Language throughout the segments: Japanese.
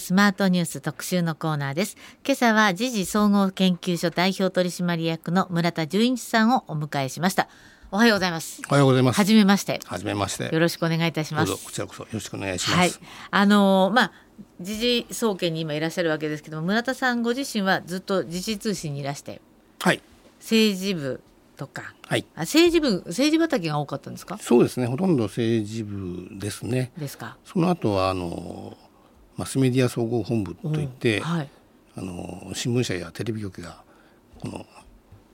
スマートニュース特集のコーナーです。今朝は時事総合研究所代表取締役の村田純一さんをお迎えしました。おはようございます。おはようございます。はじめまして。はじめまして。よろしくお願いいたします。こちらこそよろしくお願いします。はい。あのー、まあ時事総研に今いらっしゃるわけですけども村田さんご自身はずっと時事通信にいらして。はい。政治部とか、はい、あ政治部政治畑が多かったんですか？そうですね。ほとんど政治部ですね。ですか。その後はあのマスメディア総合本部といって、はい、あの新聞社やテレビ局がこの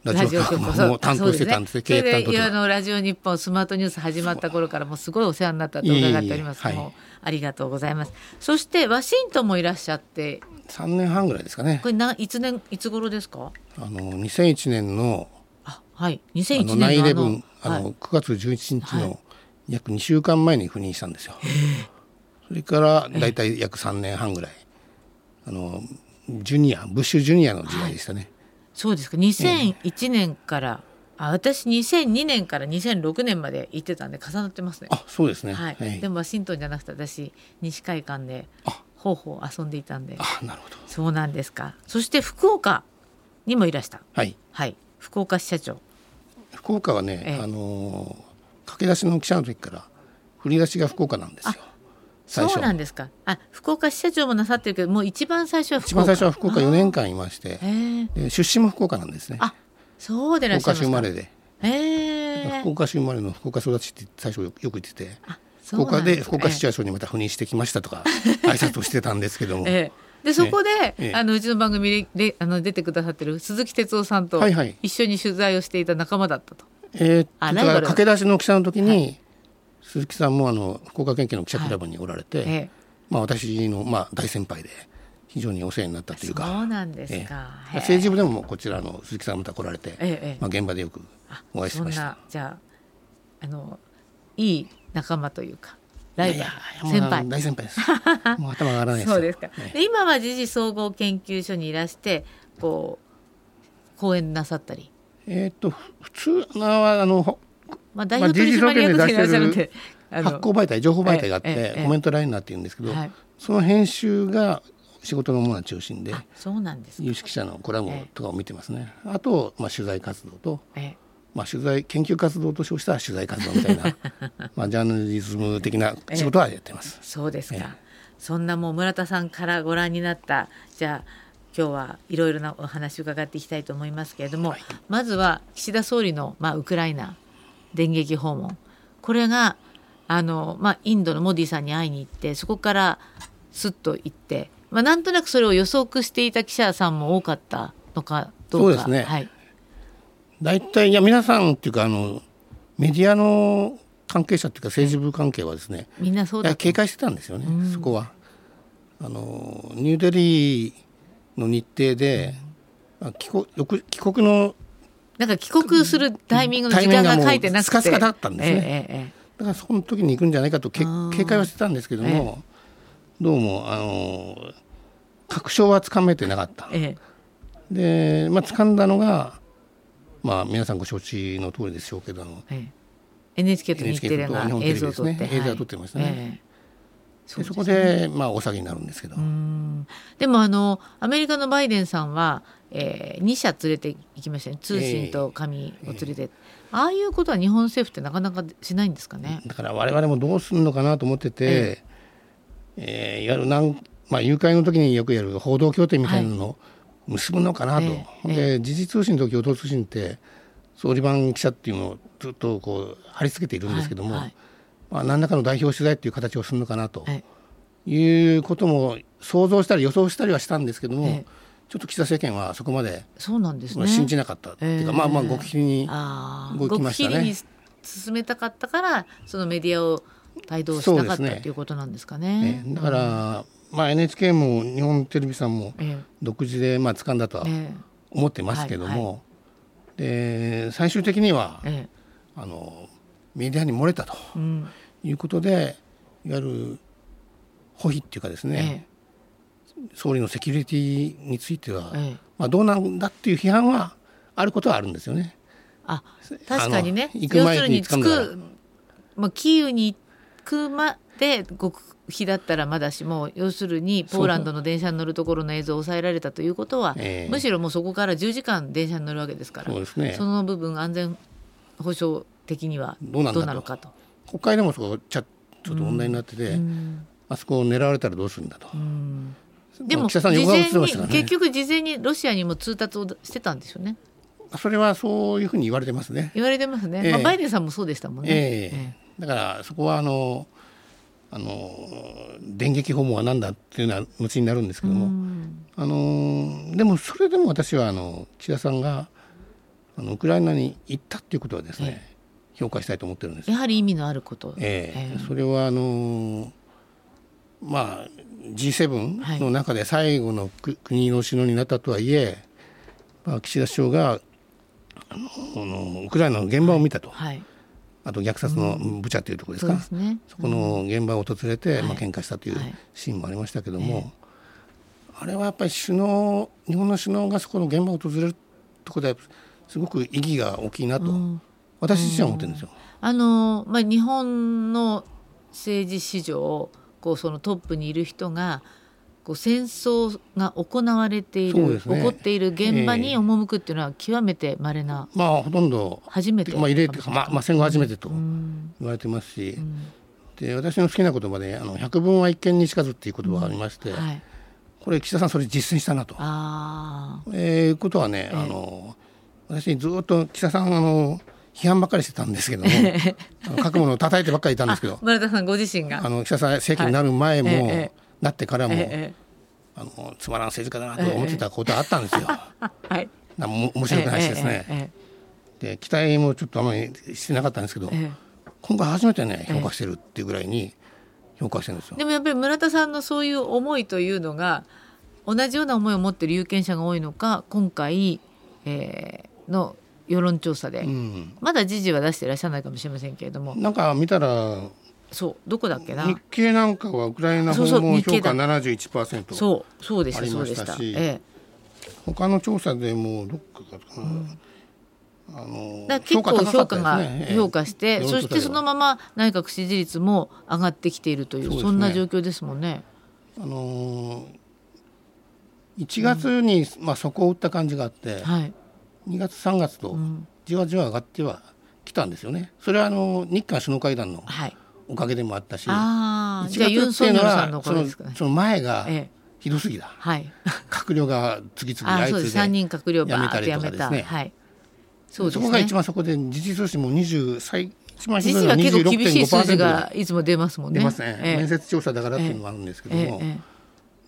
ラジオ局も担当してたんですね。経営担当あのラジオ日本スマートニュース始まった頃からもすごいお世話になったと伺っておりますけども、ありがとうございます。そしてワシントンもいらっしゃって、三年半ぐらいですかね。これないつ年いつ頃ですか？あの二千一年のあはい二千一年のナイレブンあの九月十一日の約二週間前に赴任したんですよ。それからだいたい約三年半ぐらい。あのジュニアブッシュジュニアの時代でしたね。そうですか。2001年から、えー、あ私2002年から2006年まで行ってたんで重なってますね。あそうですね、はい、はい、でもワシントンじゃなくて私西海岸で方法遊んでいたんで。あなるほど。そうなんですか。そして福岡にもいらした。はい、はい、福岡支社長。福岡はね、えー、あの駆け出しの記者の時から振り出しが福岡なんですよそうなんですか。あ、福岡支社長もなさってるけど、もう一番最初は一番最初は福岡4年間いまして、出身も福岡なんですね。あ、そうでらっしゃい福岡市生まれで。え福岡市生まれの福岡育ちって最初よく言ってて、福岡で福岡市社長にまた赴任してきましたとか挨拶をしてたんですけども。えー、でそこで、ね、あのうちの番組であの出てくださってる鈴木哲夫さんと一緒に取材をしていた仲間だったと。はいはい、えー、あ駆け出しの記者の時に、はい鈴木さんもあの福岡県警の記者クラブにおられて、はい、まあ、私のまあ大先輩で非常にお世話になったというかそうなんですか、え政治部でもこちらの鈴木さんまた来られて、えまあ、現場でよくお会いしました。じゃああのいい仲間というかライバル先輩。大先輩です。もう頭上がらないそうですか、で今は時事総合研究所にいらしてこう講演なさったり。えっ、と普通はあのまあ、代表取締役でいらっしゃるんで、発行媒体情報媒体があって、コメントラインナーって言うんですけど、その編集が仕事の主な中心でそうなんです有識者のコラムとかを見てますね。あと、まあ、取材活動と、まあ、取材研究活動と称した取材活動みたいな まあジャーナリズム的な仕事はやってます。そうですか、そんなもう村田さんからご覧になったじゃあ今日はいろいろなお話を伺っていきたいと思いますけれども、はい、まずは岸田総理の、まあ、ウクライナ電撃訪問。これがあの、まあ、インドのモディさんに会いに行ってそこからすっと行って、まあ、なんとなくそれを予測していた記者さんも多かったのかどうか。そうですね、はい、大体いや皆さんっていうかあのメディアの関係者っていうか政治部関係はですねみんなそうだ警戒してたんですよね、うん、そこは。あのニューデリーの日程で、うん、帰国帰国のなんか帰国するタイミングの時間が書いてなくて、スカスカだったんですね、ええだからその時に行くんじゃないかと警戒はしてたんですけども、どうもあの確証はつかめてなかった、で、まあ掴んだのが、まあ、皆さんご承知の通りでしょうけど、ええ、NHK と日テレが映像を撮って、ね、映像を撮ってましたね。そで、ね、そこで、まあ、大騒ぎになるんですけど。でもあのアメリカのバイデンさんは、えー、2社連れて行きましたね。通信と紙を連れて、えーえ。ー、ああいうことは日本政府ってなかなかしないんですかね。だから我々もどうするのかなと思ってて、えー、えー、いわゆるなんまあ、誘拐の時によくやる報道協定みたいなのを結ぶのかなと、はい、で時事通信と共同通信って総理番記者っていうのをずっとこう貼り付けているんですけども、はいはい。まあ、何らかの代表取材っていう形をするのかなということも想像したり予想したりはしたんですけども、ええ、ちょっと岸田政権はそこまでそうなんです、ね、信じなかったっていうか、えー、まあまあ極秘に動きましたね。進めたかったからそのメディアを帯同しなかった、ね、っていうことなんですかね。だから、まあ、NHK も日本テレビさんも独自でまあ掴んだとは思ってますけども、はいはい、で最終的には、あのメディアに漏れたということで、いわゆる保秘っていうかですね、総理のセキュリティについては、まあ、どうなんだっていう批判はあることはあるんですよね。あ確かにね。要するに着く、まあ、キーウに行くまで極日だったらまだしも要するにポーランドの電車に乗るところの映像を抑えられたということは、ええ。むしろもうそこから10時間電車に乗るわけですからそうですね。その部分安全保障的にはどうなのかと。国会でもそこちょっと問題になってて、うん。あそこを狙われたらどうするんだと。うんでも事前に結局事前にロシアにも通達をしてたんですよね。それはそういうふうに言われてますね。言われてますね、ええ。まあ、バイデンさんもそうでしたもんね。ええ。えだからそこはあのあの電撃訪問は何だっていうのは後になるんですけども、うん。あのでもそれでも私はあの岸田さんがあのウクライナに行ったっていうことはですね、評価したいと思ってるんです。やはり意味のあること。ええ。ええ。それはあのまあ G7 の中で最後のく国の首脳になったとはいえ、まあ、岸田首相があのウクライナの現場を見たと、はい、あと虐殺のブチャというところですか、そうですね。そこの現場を訪れて、はい。まあ喧嘩したというはい。シーンもありましたけども、あれはやっぱり首脳日本の首脳がそこの現場を訪れるところですごく意義が大きいなと、うん。私自身は思ってるんですよ。あのまあ日本の政治史上こうそのトップにいる人がこう戦争が行われている、ね。起こっている現場にええ。赴くっていうのは極めて稀なまあほとんど初めて。まあ異例というか、まあ、まあ戦後初めてとうん。言われてますし、うん。で私の好きな言葉で「あの百聞は一見にしかず」っていう言葉がありまして、はい、これ岸田さんそれ実践したなと。ああえー、ことはね、あの私ずっと岸田さんあの批判ばっかりしてたんですけども あの書くものを叩いてばっかりいたんですけど村田さんご自身が。あの岸田さん政権になる前も、はい。ええ。なってからも、ええあのつまらん政治家だなと思ってたことはあったんですよ。はい。なも面白くないしですね。えで期待もちょっとあまりしてなかったんですけど、今回初めてね評価してるっていうぐらいに評価してるんですよ。でもやっぱり村田さんのそういう思いというのが同じような思いを持っている有権者が多いのか今回、えーの世論調査で、うん、まだ時事は出していらっしゃらないかもしれませんけれども。なんか見たらそう。どこだっけな。日経なんかはウクライナそうそう訪問評価71%そうそうでしたそうでした。ましたしえ。他の調査でもどっかかな、あのえ、だ結構評価が評価して、そしてそのまま内閣支持率も上がってきているというそんな状況ですもんね。あのー、1月に、まあ、底を打った感じがあって、はい、2月3月とうん。じわじわ上がってはきたんですよね。それはあの日韓首脳会談のはい、おかげでもあったしああ1じゃあユン・ソンニョルさんのおその。その前がええ、ひどすぎだ。はい。閣僚が次々に相次いです3で人閣僚辞めめたたりとかですね。はい。そすそこがね一番そこで時事通信も20最一番は実は結構厳しい数字26.5%がいつも出ますもんね。出ますね、ええ。面接調査だからっていうのもあるんですけども、ええ。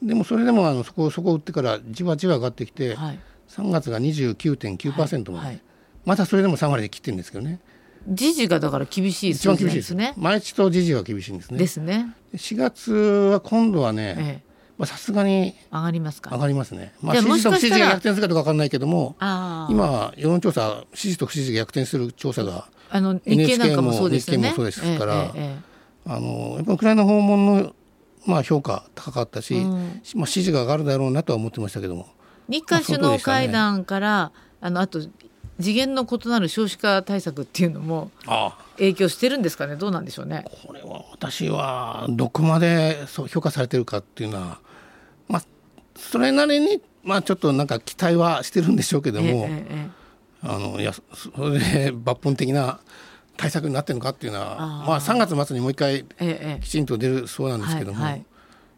えでもそれでもあのそこそこ打ってからじわじわ上がってきて、えはい3月が29.9%まで、はいまたそれでも3割で切ってるんですけどね。時事がだから厳しい数一番字厳しいですね毎日と時事は厳しいんですね。ですね。4月は今度はねええ。まあさすがに上がりますか。上がりますね、まあ、支持と不支持が逆転するかどうか分かんないけども今世論調査支持と不支持が逆転する調査があの日経なんかもそうです NHK も日経もそうですからあのやっぱウクライナ訪問のまあ評価高かったし、うん。まあ、支持が上がるだろうなとは思ってましたけども日韓首脳会談からあのあと次元の異なる少子化対策っていうのもあ影響してるんですかね？どうなんでしょうね？これは私はどこまでそう評価されてるかっていうのはまあそれなりにまあちょっとなんか期待はしてるんでしょうけども、ええええあのいやそそれで抜本的な対策になってるのかっていうのはまあ3月末にもう一回ええええ。きちんと出るそうなんですけども、はいはい。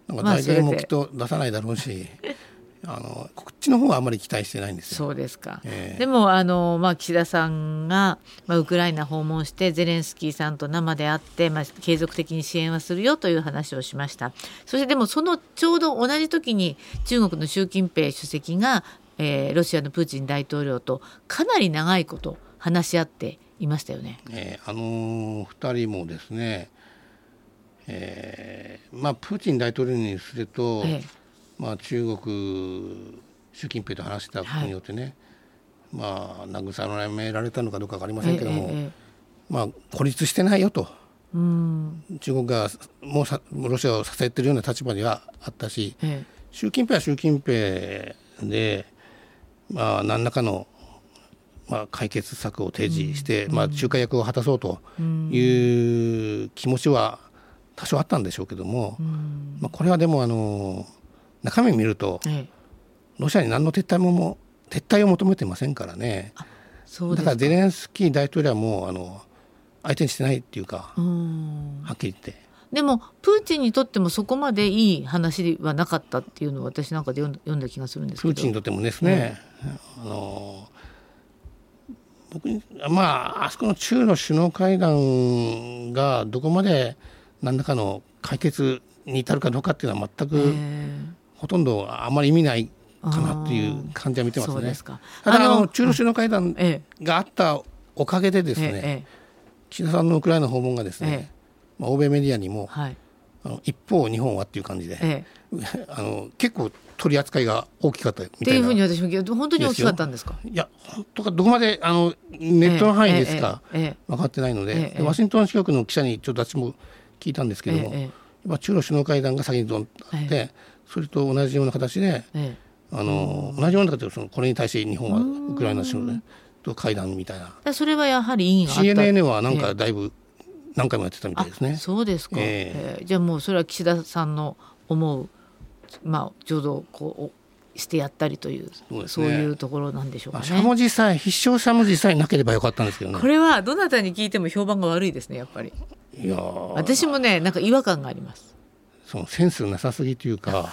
なんかまあ大体もきっと出さないだろうし、あのこっちの方はあんまり期待してないんですよ。そうですか、ええでもあの、まあ、岸田さんが、まあ、ウクライナ訪問してゼレンスキーさんと生で会って、まあ、継続的に支援はするよという話をしましたそしてでもそのちょうど同じ時に中国の習近平主席が、えーロシアのプーチン大統領とかなり長いこと話し合っていましたよね。えーあの2人もですね、えーまあ、プーチン大統領にすると、ええまあ、中国習近平と話したことによってね、まあ慰められたのかどうか分かりませんけども、ええええまあ、孤立してないよと。うん。中国がもうさロシアを支えてるような立場にはあったしえ習近平は習近平で、まあ、何らかの、まあ、解決策を提示して、まあ、仲介役を果たそうという気持ちは多少あったんでしょうけども、うん。まあ、これはでもあの中身を見るとええ。ロシアに何の撤退もも撤退を求めてませんからね。だからゼレンスキー大統領はもうあの相手にしてないっていうかうん。はっきり言って。でもプーチンにとってもそこまでいい話はなかったっていうのを私なんかで読んだ気がするんですけど。プーチンにとってもですね、あの僕にまああそこの中ロ首脳会談がどこまで何らかの解決に至るかどうかっていうのは全く、えほとんどあまり意味ないかなっていう感じは見てますね。す。か。ただあのの中ロ首脳会談えがあったおかげでですえね、ええ。岸田さんのウクライナ訪問がですね、えまあ、欧米メディアにもはい。あの一方日本はっていう感じで、ええ。あの結構取り扱いが大きかったみっていうたいなふうに私も聞いて本当に大きかったんですか？いや本当かどこまであのネットの範囲ですか分かってないので,ええで、ワシントン支局の記者にちょっと私も聞いたんですけども、ええ中ロ首脳会談が先にドンとあって、えそれと同じような形でええ。あの同じような形でそのこれに対して日本はウクライナ首脳でと会談みたいな。えそれはやはり意義があった。CNN はなんかだいぶ何回もやってたみたいですね。そうですか、ええ。えじゃあもうそれは岸田さんの思うまあ浄土こうしてやったりというそうね。そういうところなんでしょうかあね。しゃもじさえ必勝しゃもじさえなければよかったんですけどね。こ。れはどなたに聞いても評判が悪いですねやっぱり。いやー。私もねなんか違和感がありますそのセンスなさすぎというか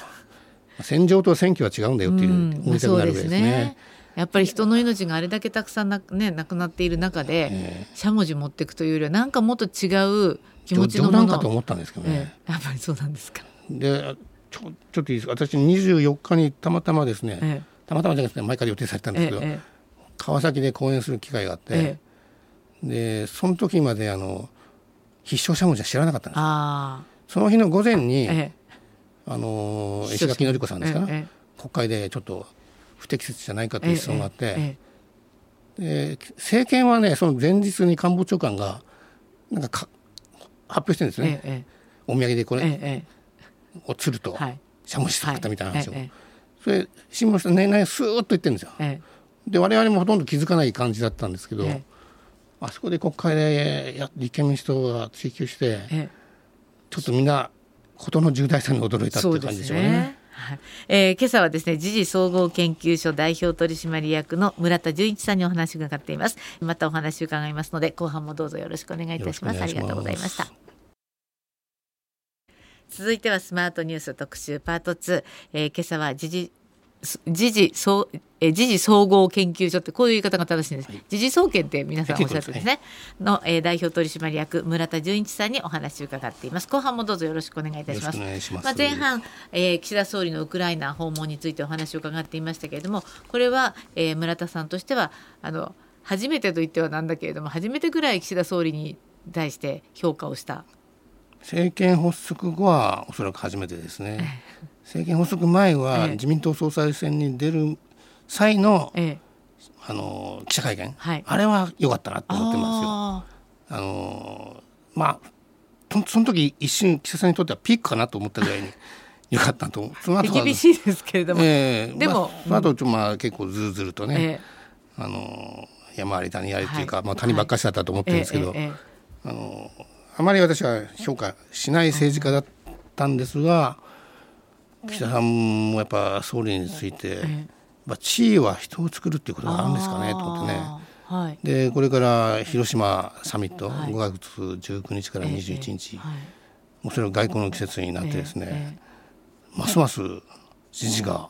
戦場と選挙は違うんだよっていううん。思いたくなるぐらいですね。やっぱり人の命があれだけたくさんな,、ね、亡くなっている中で、えしゃもじ持っていくというよりはなんかもっと違う気え持ちの冗もの。談かと思ったんですけどね。ええ。やっぱりそうなんですか、でちょちょっといいですか。私24日にたまたまですね、えたまたまじゃなくて前から予定されてたんえですけど、え川崎で講演する機会があって、ええ。でその時まであの必勝しゃもじは知らなかったんですあその日の午前に、あえ。あのえ石垣のり子さんですか、え国会でちょっと不適切じゃないかとえいう質問があって、えで政権はねその前日に官房長官がなんかか発表してるんですね、ええお土産でこれえええを釣ると、えはい。しゃもじ作ったみたいな話を、ええそれ新聞の人ねねスーッと言ってるんですよ。え。で我々もほとんど気づかない感じだったんですけど、ええ。あそこで国会でや立憲民主党が追及してええちょっとみんな事の重大さに驚いたっていう感じでしょうね。はい。えー今朝はですね時事総合研究所代表取締役の村田純一さんにお話を伺っています。またお話を伺いますので後半もどうぞよろしくお願いいたします。ありがとうございました。続いてはスマートニュース特集パート2、えー今朝は時事時事総えー時事総合研究所ってこういう言い方が正しいんです。時事総研って皆さんおっしゃってですね。の、えー代表取締役村田純一さんにお話を伺っています。後半もどうぞよろしくお願いいたします。まあ、前半、えー岸田総理のウクライナ訪問についてお話を伺っていましたけれどもこれは、えー村田さんとしてはあの初めてと言ってはなんだけれども初めてぐらい岸田総理に対して評価をした。政権発足後はおそらく初めてですね。政権発足前はええ。自民党総裁選に出る際のえあの記者会見、はい。あれは良かったなとー思ってますよ。ああのまあとその時一瞬岸田さんにとってはピークかなと思ったぐらいに 良かったと。そのー後厳しいですけれども、ええ。でもまあ、その後ちょっとまあ結構ずるずるとね、えあの山あり谷ありというか、まあ谷ばっかしだったと思ってーるんですけど、えーえーあのあまり私は評価しない政治家だったんですが、岸田さんもやっぱ総理について、えまあ地位は人を作るっていうことがあるんですかねと思ってね。はい。でこれから広島サミット、はい。5月19日から21日、はい。もうそれは外交の季節になってですね、えーますます支持が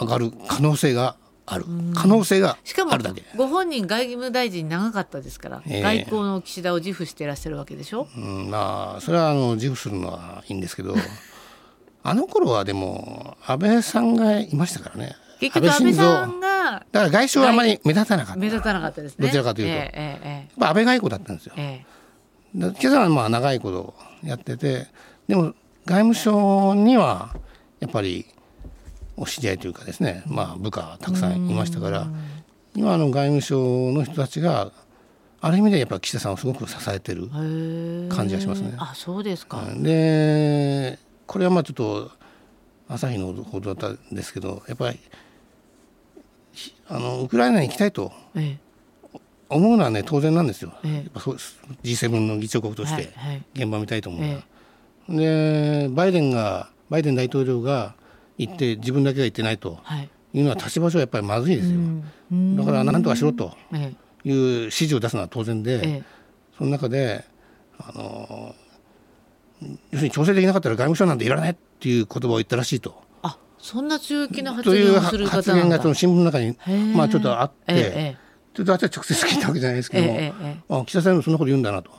上がる可能性がある、可能性がしかもあるだけ。ご本人外務大臣長かったですから、ええ。外交の岸田を自負していらっしゃるわけでしょ？うん、まあそれはあの自負するのはいいんですけど あの頃はでも安倍さんがいましたからね。結局安倍さんが三だから外相はあまり目立たなかった、目立たなかったですね。どちらかというと。えええ。やっぱ安倍外交だったんですよ。ええ。で今朝はまあ長いことやっててでも外務省にはやっぱりお知り合いというかですね、まあ、部下たくさんいましたから今の外務省の人たちがある意味でやっぱ岸田さんをすごく支えてる感じがしますね。あ、そうですか。でこれはまあちょっと朝日の報道だったんですけどやっぱりひあのウクライナに行きたいとえ思うのはね当然なんですよ。ええ。やっぱそう G7 の議長国えとしてはいはい。現場見たいと思うのは、え。でバイデンがバイデン大統領が行って自分だけが行ってないとはい。いうのは立ち場所はやっぱりまずいですよ、うんだから何とかしろとえいう指示を出すのは当然で、ええ。その中であの要するに調整できなかったら外務省なんていらないっていう言葉を言ったらしいと。あそんな強気な発という言をする発方なんだ。言がその新聞の中にまあちょっとあって、ええちょっと私は直接聞いたわけじゃないですけども、ええええあ岸田さんもそんなこと言うんだなと、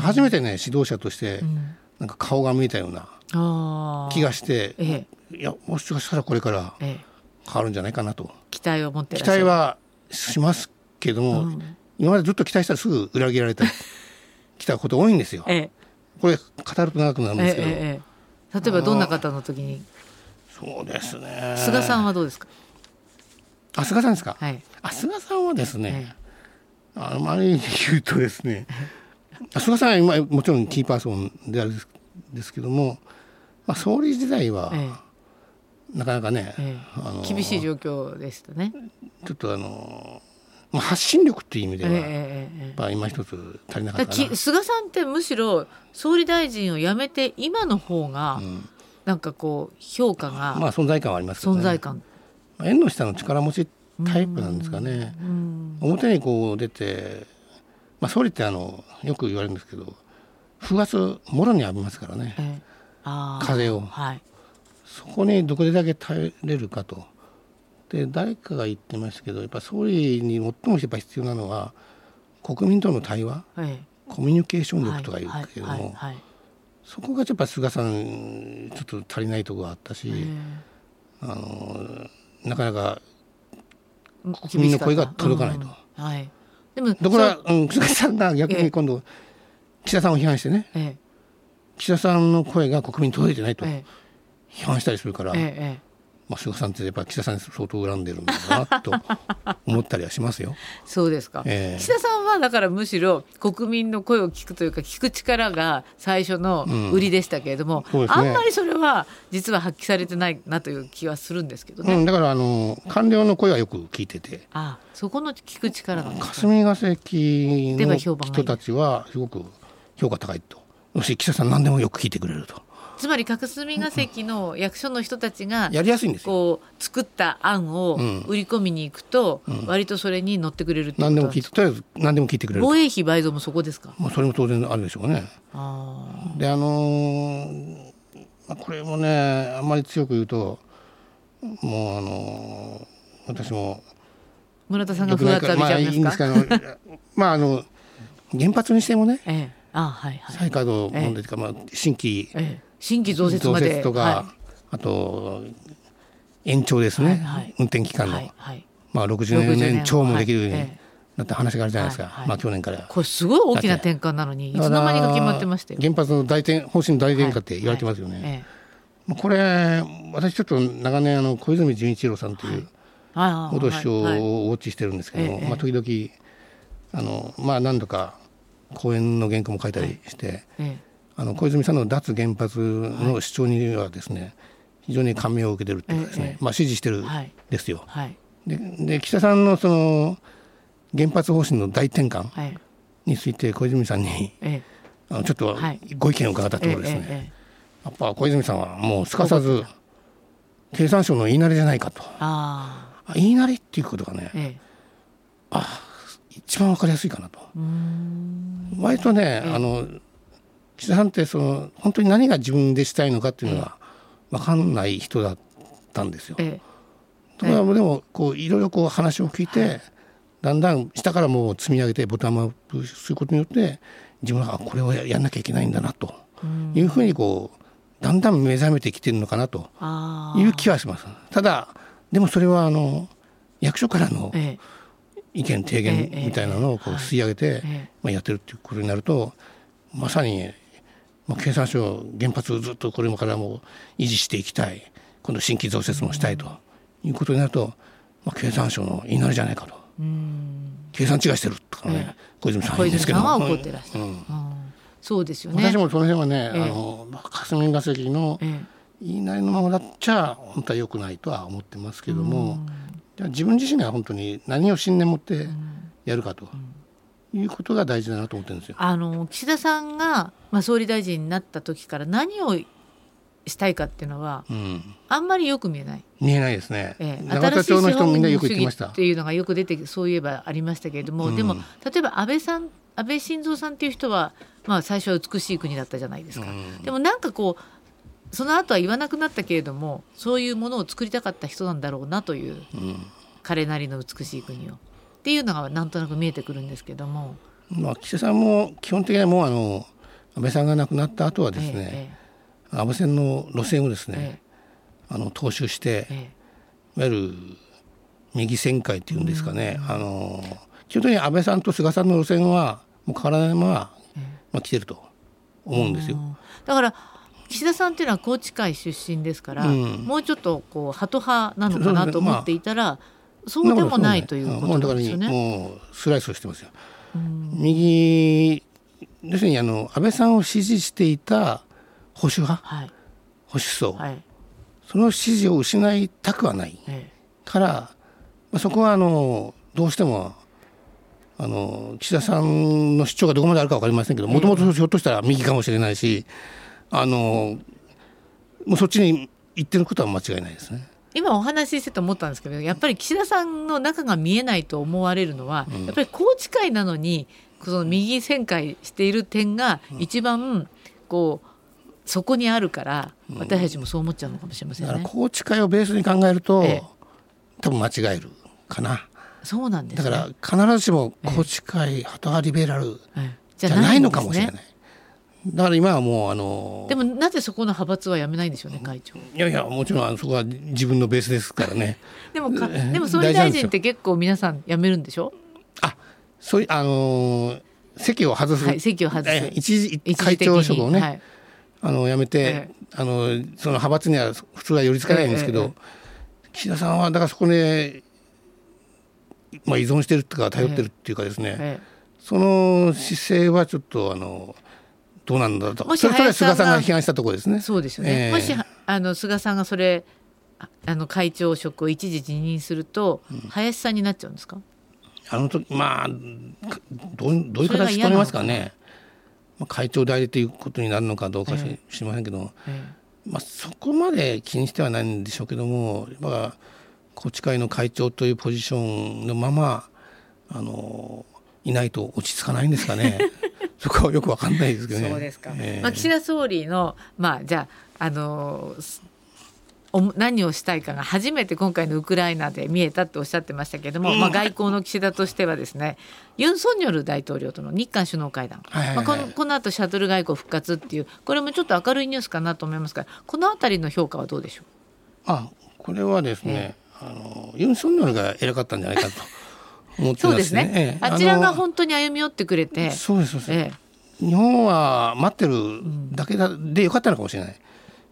初めてね指導者としてん。なんか顔が見えたような気がして、ええいやもしかしたらこれからええ。変わるんじゃないかなと。期待を持って期待はしますけども、うん。今までずっと期待したらすぐ裏切られたき たこと多いんですよ。ええ。これ語ると長くなるんええですけど、ええ例えばどんな方の時に？そうですね。菅さんはどうですか？あ菅さんですか、はい。あ菅さんはですね、あのあれ言うとですね あ菅さんは今もちろんキーパーソンであるんですけども、まあ、総理時代はえなかなかね、ええ。あのえ厳しい状況でしたね。ちょっとあの、まあ、発信力っていう意味では、えええやっえ。ええぱ今一つ足りなかだったかな。き菅さんってむしろ総理大臣を辞めて今の方がうん。なんかこう評価がまあ存在感はありますけどね。存在感、まあ縁の下の力持ちタイプなんですかね。うん。表にこう出て、まあ、総理ってあのよく言われるんですけど風圧もろに浴びますからね。風を。はいそこにどこでだけ耐えれるかと。で誰かが言ってましたけどやっぱ総理に最もやっぱ必要なのは国民との対話えコミュニケーションえ力とか言うけども、はいはいはいそこがやっぱ菅さんちょっと足りないところがあったし、えあのなかなかえ国民の声が届かないと。うんはい。でもだからそう、うん、菅さんが逆に今度岸田さんを批判してねえ。岸田さんの声が国民に届いてないと。ええ批判したりするから、えええまあ、菅さんってやっぱ岸田さんに相当恨んでるんだなと思ったりはしますよ。そうですか、ええ。岸田さんはだからむしろ国民の声を聞くというか聞く力が最初の売りでしたけれども、そうですね。あんまりそれは実は発揮されてないなという気はするんですけどね、うん、だからあの官僚の声はよく聞いてて。あそこの聞く力が。霞が関の人たちはすごく評価高いと。よし岸田さん何でもよく聞いてくれるとつまり霞が関の役所の人たちがやりやすいんですよ。こう作った案をうん。売り込みに行くと、割とそれに乗ってくれるってこと何でもなん聞いてとりあえず何でも聞いてくれると。防衛費倍増もそこですか？まあ、それも当然あるでしょうね。あであのーまあ、これもねあんまり強く言うともうあのー私もー村田さんが良くない風圧か？ら浴びちゃまあいいんうんでかですすけど まああの原発にしてもねええ。あはいはい、再稼働問題というか、まあ、新規ええ、新規増設増まで。設とか、はあと延長ですね、はいはい。運転期間いの、はいはい、まあ、60 60年年。超もできるようにはい。えなった話があるじゃないですか、はいはい。まあ、去年から。これすごい大きな転換なのにいつの間にか決まってましたよ。原発の大転方針の大転換って言われてますよね。ええまあこれ私ちょっと長年あの小泉純一郎さんという元首相をウはいはい。ォッチしてるんですけども、ええまあ、時々あの、まあ、何度か講演の原稿も書いたりして、えあの小泉さんの脱原発の主張にはですね、非常に感銘を受けてるっていうかですね、ええまあ、支持してるですよ。はい。でで岸田さんのその原発方針の大転換はい。について小泉さんにええ。あのちょっとはい。ご意見を伺ったところですね、やっぱ小泉さんはもうすかさず経産省の言いなりじゃないかと。あああ言いなりっていうことがねええ。一番わかりやすいかなと。割とね、ええ。あの岸田さんってその本当に何が自分でしたいのかっていうのが分かんない人だったんですよ。ええ。ところがでもこういろいろこう話を聞いて、だんだん下からもう積み上げてボタンアップすることによって自分はあこれをややんなきゃいけないんだなとうん。いうふうにこうだんだん目覚めてきてるのかなという気はします。ただでもそれはあの役所からのええ。意見提言みたいなのをこう吸い上げて、ええ。まあ、やってるっていうことになるとまさに、まあ、経産省原発をずっとこれからも維持していきたい。今度新規増設もしたいということになると、まあ、経産省の言いなりじゃないかと。うん。計算違いしてるとかね、小泉さん言うんですけど泉さんは怒ってらっしゃる、うん。うん。そうですよね。私もその辺はね、ええ。あのまあ霞が関のえ言いなりのままだっちゃ本当は良くないとは思ってますけども、じゃあ自分自身が本当に何を信念持ってやるかということが大事だなと思ってるんですよ。あの岸田さんが、まあ、総理大臣になった時から何をしたいかっていうのは、うん、あんまりよく見えない。見えないですね。ええ、永田町の人みんなよく言っていうのがよく出てそういえばありましたけれども、うん、でも例えば安倍さん安倍晋三さんっていう人は、まあ、最初は美しい国だったじゃないですか。うん、でもなんかこうその後は言わなくなったけれどもそういうものを作りたかった人なんだろうなという、彼なりの美しい国をっていうのがなんとなく見えてくるんですけども。まあ、岸田さんも基本的にはもうあの安倍さんが亡くなった後はですね、ええ安倍線の路線をですね、あの踏襲して、いわゆる右旋回っていうんですかね、あの基本的に安倍さんと菅さんの路線はもう変わらないまま、まあ、来てると思うんですよ。だから岸田さんっていうのは宏池会出身ですから、うん、もうちょっとこうハト派なのかなと思っていたら、まあ、そうでもないということですよね。もうスライスをしてますよ。右要するにあの安倍さんを支持していた保守派、はい、保守層、はい、その支持を失いたくはないから、まあ、そこはあのどうしてもあの岸田さんの主張がどこまであるか分かりませんけどもともとひょっとしたら右かもしれないしあのもうそっちに行ってることは間違いないですね。今お話ししてて思ったんですけどやっぱり岸田さんの中が見えないと思われるのは、うん、やっぱり宏池会なのにその右旋回している点が一番こうそこにあるから私たちもそう思っちゃうのかもしれませんね。だから宏池会をベースに考えると、ええ、多分間違えるかな。そうなんです、ね、だから必ずしも宏池会、ハト派リベラルじゃないのかもしれない。だから今はもうあのでもなぜそこの派閥はやめないんでしょうね会長。いやいやもちろんそこは自分のベースですからね。でもかでも総理大臣って結構皆さん辞めるんでしょ？あそういうあのー、席を外す、はい、席を外す。一時会長職をね、はい、あの辞めて、あのその派閥には普通は寄り付かないんですけど、岸田さんはだからそこで、まあ、依存してるっていうか頼ってるっていうかですね、その姿勢はちょっとあのどうなんだと。それそれ菅さんが批判したところですね。そうですよね、えー、もしあの菅さんがそれあの会長職を一時辞任すると、うん、林さんになっちゃうんですか？あの時まあどうどういう形取りますかね。まあ、会長代理ということになるのかどうかし,、しませんけど、まあ、そこまで気にしてはないんでしょうけどもやっぱ宏池会の会長というポジションのままあのいないと落ち着かないんですかね。そこはよくわかんないですけどね。そうですか。えー、まあ岸田総理のまあじゃああの何をしたいかが初めて今回のウクライナで見えたっておっしゃってましたけれども、うん、まあ、外交の岸田としてはですねユン・ソンニョル大統領との日韓首脳会談、まあ、このこの後シャトル外交復活っていうこれもちょっと明るいニュースかなと思いますがこの辺りの評価はどうでしょう？あこれはですね、えー、あのユン・ソンニョルが偉かったんじゃないかと思ってますね。そうですね、えー、あちらが本当に歩み寄ってくれて。そうですそうです、えー、日本は待ってるだけでよかったのかもしれない。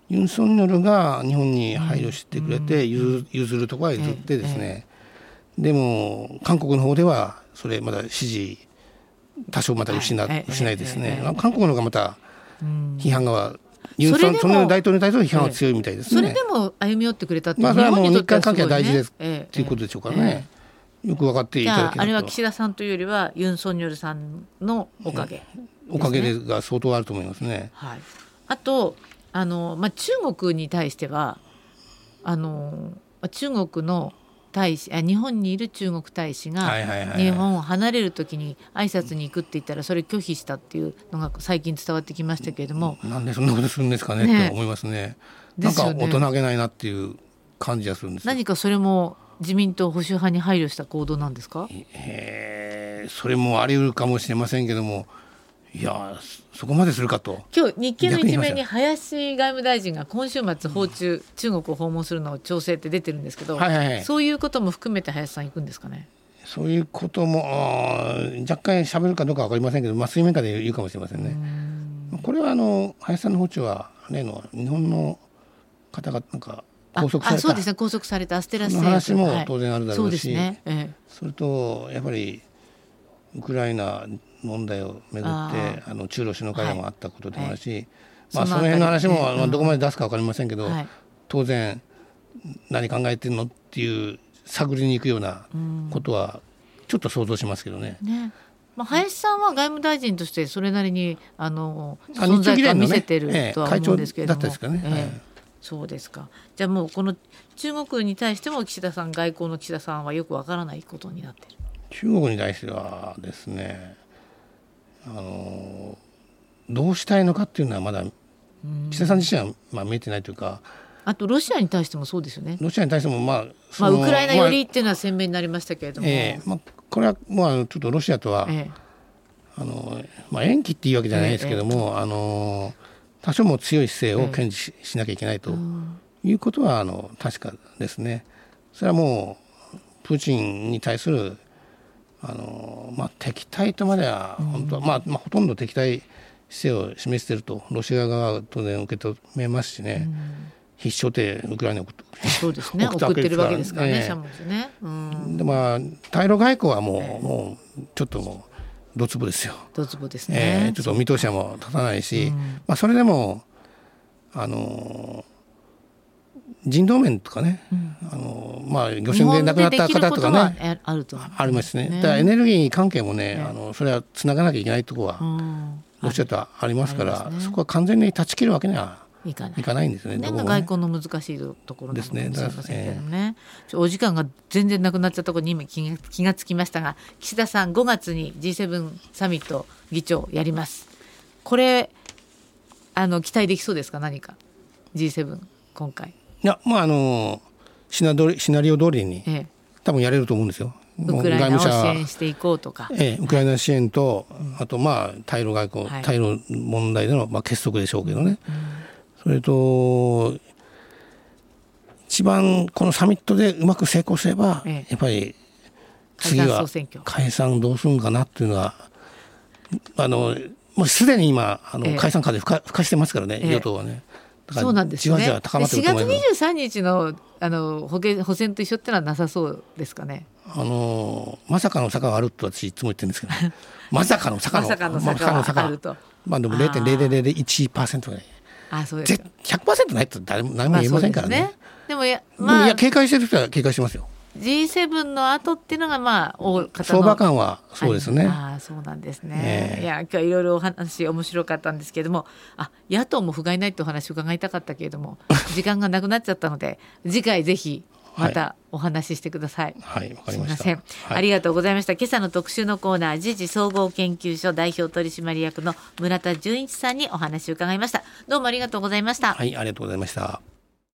ユン・ソンニョルが日本に配慮してくれて譲るとこは譲ってですね、でも韓国の方ではそれまだ支持多少また失,、失いですね、韓国の方がまた批判がユン・ソンニョル大統領に対する批判は強いみたいですね。それでも歩み寄ってくれたってまあそれはもう日韓関係は大事ですということでしょうかね。よく分かっていただけあれは岸田さんというよりはユン・ソンニョルさんのおかげ、おかげが相当あると思いますね。はい、あとあの、まあ、中国に対してはあの中国の大使あ日本にいる中国大使が日本を離れる時に挨拶に行くって言ったらそれ拒否したっていうのが最近伝わってきましたけれども。なんでそんなことするんですかねねって思いますね。なんか大人げないなっていう感じがするんです何かそれも自民党保守派に配慮した行動なんですか？えそれもあり得るかもしれませんけどもいやそこまでするかと。今日日経の一面に林外務大臣が今週末訪中、うん、中国を訪問するのを調整って出てるんですけど、はいはいはい、そういうことも含めて林さん行くんですかね？そういうことも若干しゃべるかどうか分かりませんけど、まあ、水面下で言うかもしれませんね。これはあの林さんの訪中は例の日本の方がなんか拘束された。そうですね。拘束されたアステラスの話も当然あるだろうし、はい、そ、ね。ええ、それとやっぱりウクライナ問題をめぐってあの中ロ首脳会談もあったことでもあるし、はい、まあ、その辺の話も、まあ、どこまで出すか分かりませんけど、はい、当然何考えてるのっていう探りに行くようなことはちょっと想像しますけどね。ね。まあ、林さんは外務大臣としてそれなりにあのあ存在感を見せてるとは思うんですけれども、い。そうですか。じゃあもうこの中国に対しても岸田さん外交の岸田さんはよくわからないことになってる。中国に対してはですねあのどうしたいのかっていうのはまだ岸田さん自身はまあ見えてないというかあとロシアに対してもそうですよね。ロシアに対してもまあそまあ、のウクライナ寄りまっていうのは鮮明になりましたけれども、あええまあ、これはもうあのちょっとロシアとは、えあのまあ、延期っていうわけじゃないですけども、あの多少も強い姿勢を堅持し,、しなきゃいけないということはあの確かですね。それはもうプーチンに対するあの、まあ、敵対とまでは本当は、まあまあ、ほとんど敵対姿勢を示しているとロシア側は当然受け止めますしね、必勝ってウクライナに送ってそうですね。送ってるわけですすかららね、ね。うん、でまあ対ロ外交はもう,、もうちょっともうドツボですよ。ドツボですえね。ーちょっと見通しはもう立たないし、まあ、それでもあの人道面とかね、あのまあ、漁船で亡くなった方とかねねあると。ありますね。ね。だからエネルギー関係もね、あのそれはつながなきゃいけないところは、うん。ロシアとはありますからね。そこは完全に断ち切るわけにはいかない。いかないんですよね。ね外交の難しいところですねしれませんけどもね。ちょお時間が全然なくなっちゃったところに今気が気がつきましたが、岸田さん5月に G7 サミット議長やります。これあの期待できそうですか？何か。G7 今回。いやまああのシナシナリオ通りにええ、多分やれると思うんですよ。ウクライナを支援していこうとか。ええ、ウクライナ支援と、あとまあ対ロ外交、はい対ロ問題でのまあ結束でしょうけどね、それと一番このサミットでうまく成功すれば、ええやっぱり次は。解散どうするんかなっていうのはあのもうすでに今あの、ええ解散風吹か吹かしてますからね、ええ与党はね。そうなんですよね。じわじわ高まってる4月と思います。23日のあの保険補選と一緒ってのはなさそうですかね？あのまさかの坂があるって私いつも言ってるんですけど、まさかの坂のまさかの坂まさかはあると。まあでもあー0.0001%ぐらい。あ、そうですぜか。100%ないって誰も何も言えませんからね。でもや、まあいや、警戒してる人は警戒してますよ。G7 の後っていうのがまあ大方の相場感はそうですね。ああそうなんですね。ええいや今日はいろいろお話面白かったんですけれども、あ野党も不甲斐ないってお話伺いたかったけれども 時間がなくなっちゃったので次回ぜひまたお話ししてください。はい、わかりました。すみません、はいありがとうございました。今朝の特集のコーナー、時事総合研究所代表取締役の村田純一さんにお話を伺いました。どうもありがとうございました。はい、ありがとうございました。